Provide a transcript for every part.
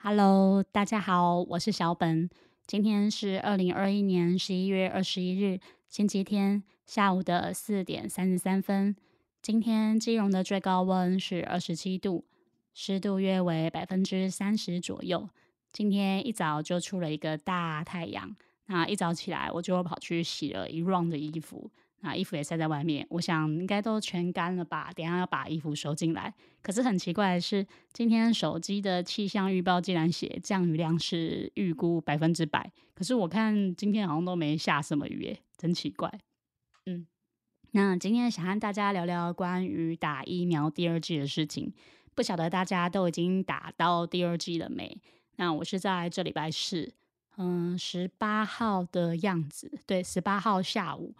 Hello，大家好，我是小本。今天是二零二一年十一月二十一日，星期天下午的四点三十三分。今天基隆的最高温是二十七度，湿度约为百分之三十左右。今天一早就出了一个大太阳，那一早起来我就跑去洗了一 round 的衣服。那衣服也晒在外面，我想应该都全干了吧。等下要把衣服收进来。可是很奇怪的是，今天手机的气象预报竟然写降雨量是预估百分之百，可是我看今天好像都没下什么雨，耶，真奇怪。嗯，那今天想和大家聊聊关于打疫苗第二季的事情。不晓得大家都已经打到第二季了没？那我是在这礼拜四，嗯，十八号的样子，对，十八号下午。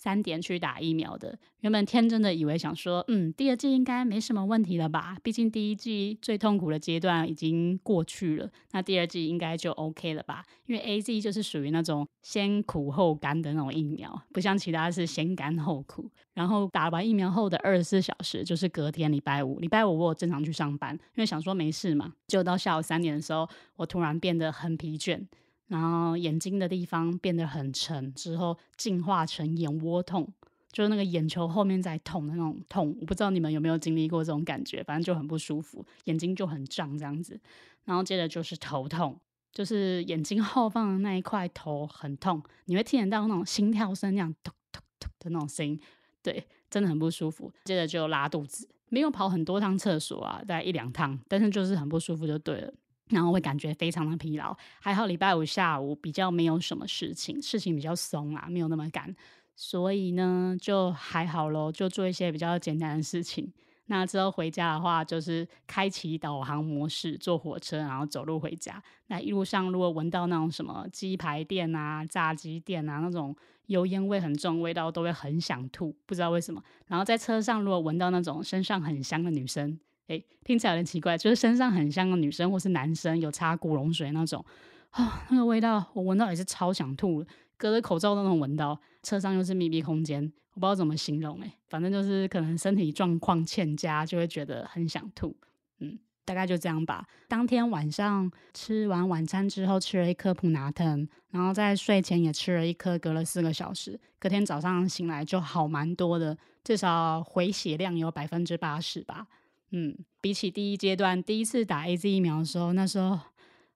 三点去打疫苗的，原本天真的以为想说，嗯，第二季应该没什么问题了吧？毕竟第一季最痛苦的阶段已经过去了，那第二季应该就 OK 了吧？因为 A Z 就是属于那种先苦后甘的那种疫苗，不像其他是先甘后苦。然后打完疫苗后的二十四小时就是隔天礼拜五，礼拜五我正常去上班，因为想说没事嘛。就到下午三点的时候，我突然变得很疲倦。然后眼睛的地方变得很沉，之后进化成眼窝痛，就是那个眼球后面在痛的那种痛。我不知道你们有没有经历过这种感觉，反正就很不舒服，眼睛就很胀这样子。然后接着就是头痛，就是眼睛后方的那一块头很痛，你会听得到那种心跳声，那样突突突的那种声音，对，真的很不舒服。接着就拉肚子，没有跑很多趟厕所啊，大概一两趟，但是就是很不舒服就对了。然后会感觉非常的疲劳，还好礼拜五下午比较没有什么事情，事情比较松啊，没有那么赶，所以呢就还好咯，就做一些比较简单的事情。那之后回家的话，就是开启导航模式，坐火车然后走路回家。那一路上如果闻到那种什么鸡排店啊、炸鸡店啊那种油烟味很重味道，都会很想吐，不知道为什么。然后在车上如果闻到那种身上很香的女生。哎，听起来有点奇怪，就是身上很像个女生或是男生，有擦古龙水那种，啊，那个味道我闻到也是超想吐，隔着口罩都能闻到。车上又是密闭空间，我不知道怎么形容哎，反正就是可能身体状况欠佳，就会觉得很想吐。嗯，大概就这样吧。当天晚上吃完晚餐之后，吃了一颗普拿疼，然后在睡前也吃了一颗，隔了四个小时，隔天早上醒来就好蛮多的，至少回血量有百分之八十吧。嗯，比起第一阶段第一次打 A Z 疫苗的时候，那时候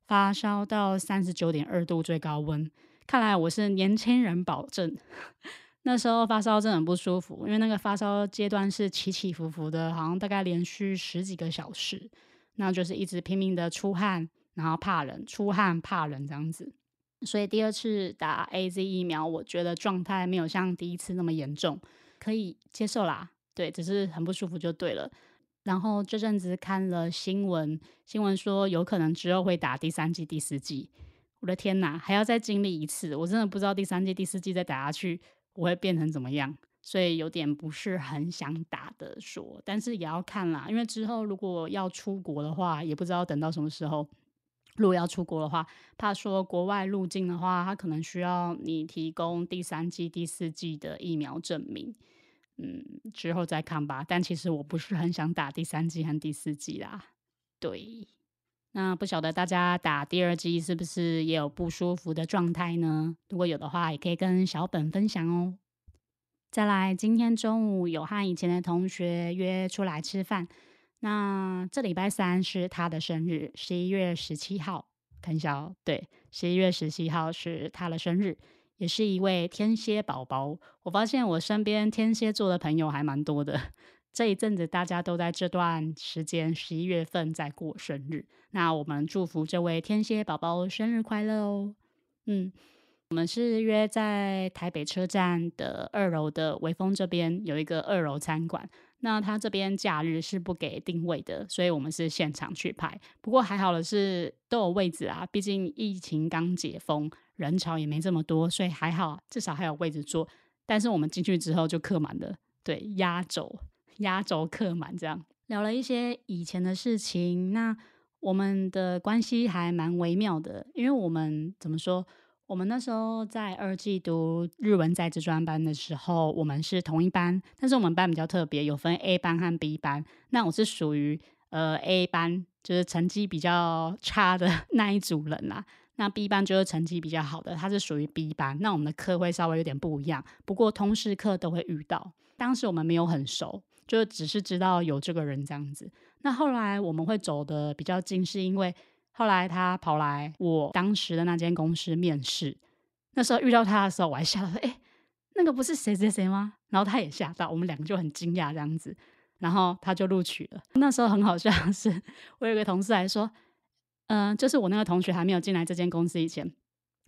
发烧到三十九点二度最高温，看来我是年轻人保证。那时候发烧真的很不舒服，因为那个发烧阶段是起起伏伏的，好像大概连续十几个小时，那就是一直拼命的出汗，然后怕冷，出汗怕冷这样子。所以第二次打 A Z 疫苗，我觉得状态没有像第一次那么严重，可以接受啦。对，只是很不舒服就对了。然后这阵子看了新闻，新闻说有可能之后会打第三季、第四季。我的天哪，还要再经历一次，我真的不知道第三季、第四季再打下去我会变成怎么样，所以有点不是很想打的说。但是也要看啦，因为之后如果要出国的话，也不知道等到什么时候。如果要出国的话，怕说国外入境的话，他可能需要你提供第三季、第四季的疫苗证明。嗯，之后再看吧。但其实我不是很想打第三季和第四季啦。对，那不晓得大家打第二季是不是也有不舒服的状态呢？如果有的话，也可以跟小本分享哦。再来，今天中午有和以前的同学约出来吃饭。那这礼拜三是他的生日，十一月十七号。看一下哦，对，十一月十七号是他的生日。也是一位天蝎宝宝，我发现我身边天蝎座的朋友还蛮多的。这一阵子大家都在这段时间十一月份在过生日，那我们祝福这位天蝎宝宝生日快乐哦。嗯，我们是约在台北车站的二楼的微风这边有一个二楼餐馆，那他这边假日是不给定位的，所以我们是现场去拍。不过还好的是都有位置啊，毕竟疫情刚解封。人潮也没这么多，所以还好，至少还有位置坐。但是我们进去之后就客满了，对，压轴，压轴客满，这样聊了一些以前的事情。那我们的关系还蛮微妙的，因为我们怎么说？我们那时候在二季读日文在职专班的时候，我们是同一班，但是我们班比较特别，有分 A 班和 B 班。那我是属于。呃 A 班，就是成绩比较差的 那一组人啦。那 B 班就是成绩比较好的，他是属于 B 班。那我们的课会稍微有点不一样，不过通识课都会遇到。当时我们没有很熟，就只是知道有这个人这样子。那后来我们会走的比较近，是因为后来他跑来我当时的那间公司面试。那时候遇到他的时候，我还吓到，哎，那个不是谁谁谁吗？然后他也吓到，我们两个就很惊讶这样子。然后他就录取了。那时候很好笑是，我有个同事还说，嗯，就是我那个同学还没有进来这间公司以前，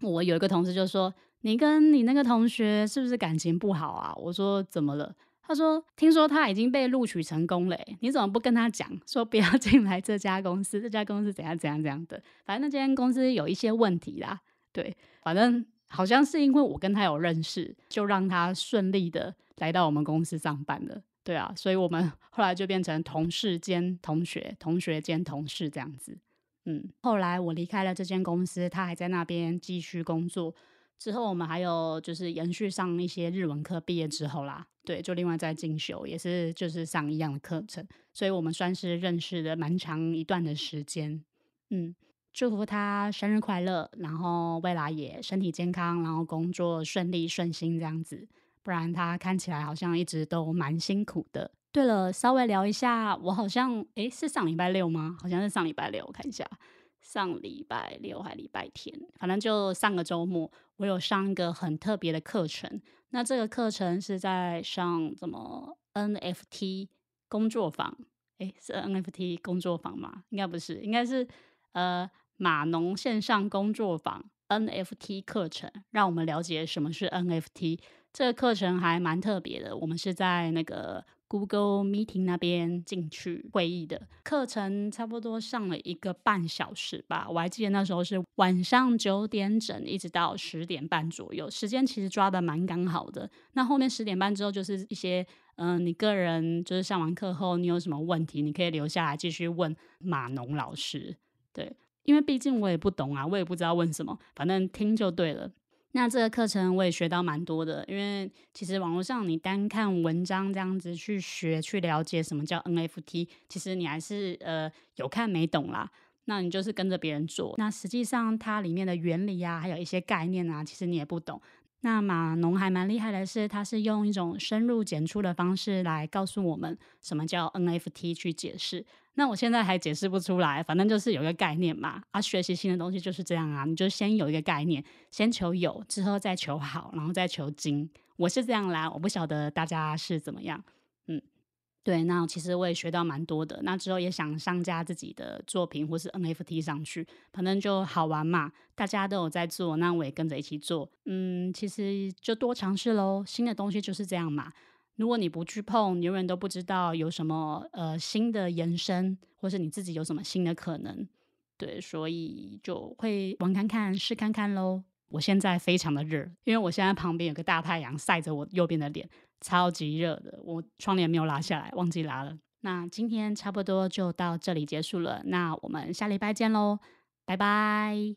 我有一个同事就说，你跟你那个同学是不是感情不好啊？我说怎么了？他说听说他已经被录取成功了，你怎么不跟他讲，说不要进来这家公司？这家公司怎样怎样怎样的？反正那间公司有一些问题啦。对，反正好像是因为我跟他有认识，就让他顺利的来到我们公司上班了。对啊，所以我们后来就变成同事兼同学，同学兼同事这样子。嗯，后来我离开了这间公司，他还在那边继续工作。之后我们还有就是延续上一些日文课，毕业之后啦，对，就另外在进修，也是就是上一样的课程。所以我们算是认识了蛮长一段的时间。嗯，祝福他生日快乐，然后未来也身体健康，然后工作顺利顺心这样子。不然他看起来好像一直都蛮辛苦的。对了，稍微聊一下，我好像诶是上礼拜六吗？好像是上礼拜六，我看一下，上礼拜六还礼拜天，反正就上个周末，我有上一个很特别的课程。那这个课程是在上怎么 NFT 工作坊？诶，是 NFT 工作坊吗？应该不是，应该是呃码农线上工作坊 NFT 课程，让我们了解什么是 NFT。这个课程还蛮特别的，我们是在那个 Google Meeting 那边进去会议的。课程差不多上了一个半小时吧，我还记得那时候是晚上九点整，一直到十点半左右，时间其实抓的蛮刚好的。那后面十点半之后，就是一些嗯，你个人就是上完课后，你有什么问题，你可以留下来继续问马农老师。对，因为毕竟我也不懂啊，我也不知道问什么，反正听就对了。那这个课程我也学到蛮多的，因为其实网络上你单看文章这样子去学去了解什么叫 NFT，其实你还是呃有看没懂啦。那你就是跟着别人做，那实际上它里面的原理啊，还有一些概念啊，其实你也不懂。那马农还蛮厉害的是，他是用一种深入简出的方式来告诉我们什么叫 NFT 去解释。那我现在还解释不出来，反正就是有一个概念嘛。啊，学习新的东西就是这样啊，你就先有一个概念，先求有，之后再求好，然后再求精。我是这样啦，我不晓得大家是怎么样。嗯，对，那其实我也学到蛮多的。那之后也想上架自己的作品或是 NFT 上去，反正就好玩嘛，大家都有在做，那我也跟着一起做。嗯，其实就多尝试喽，新的东西就是这样嘛。如果你不去碰，你永远都不知道有什么呃新的延伸，或是你自己有什么新的可能。对，所以就会玩看看，试看看喽。我现在非常的热，因为我现在旁边有个大太阳晒着我右边的脸，超级热的。我窗帘没有拉下来，忘记拉了。那今天差不多就到这里结束了，那我们下礼拜见喽，拜拜。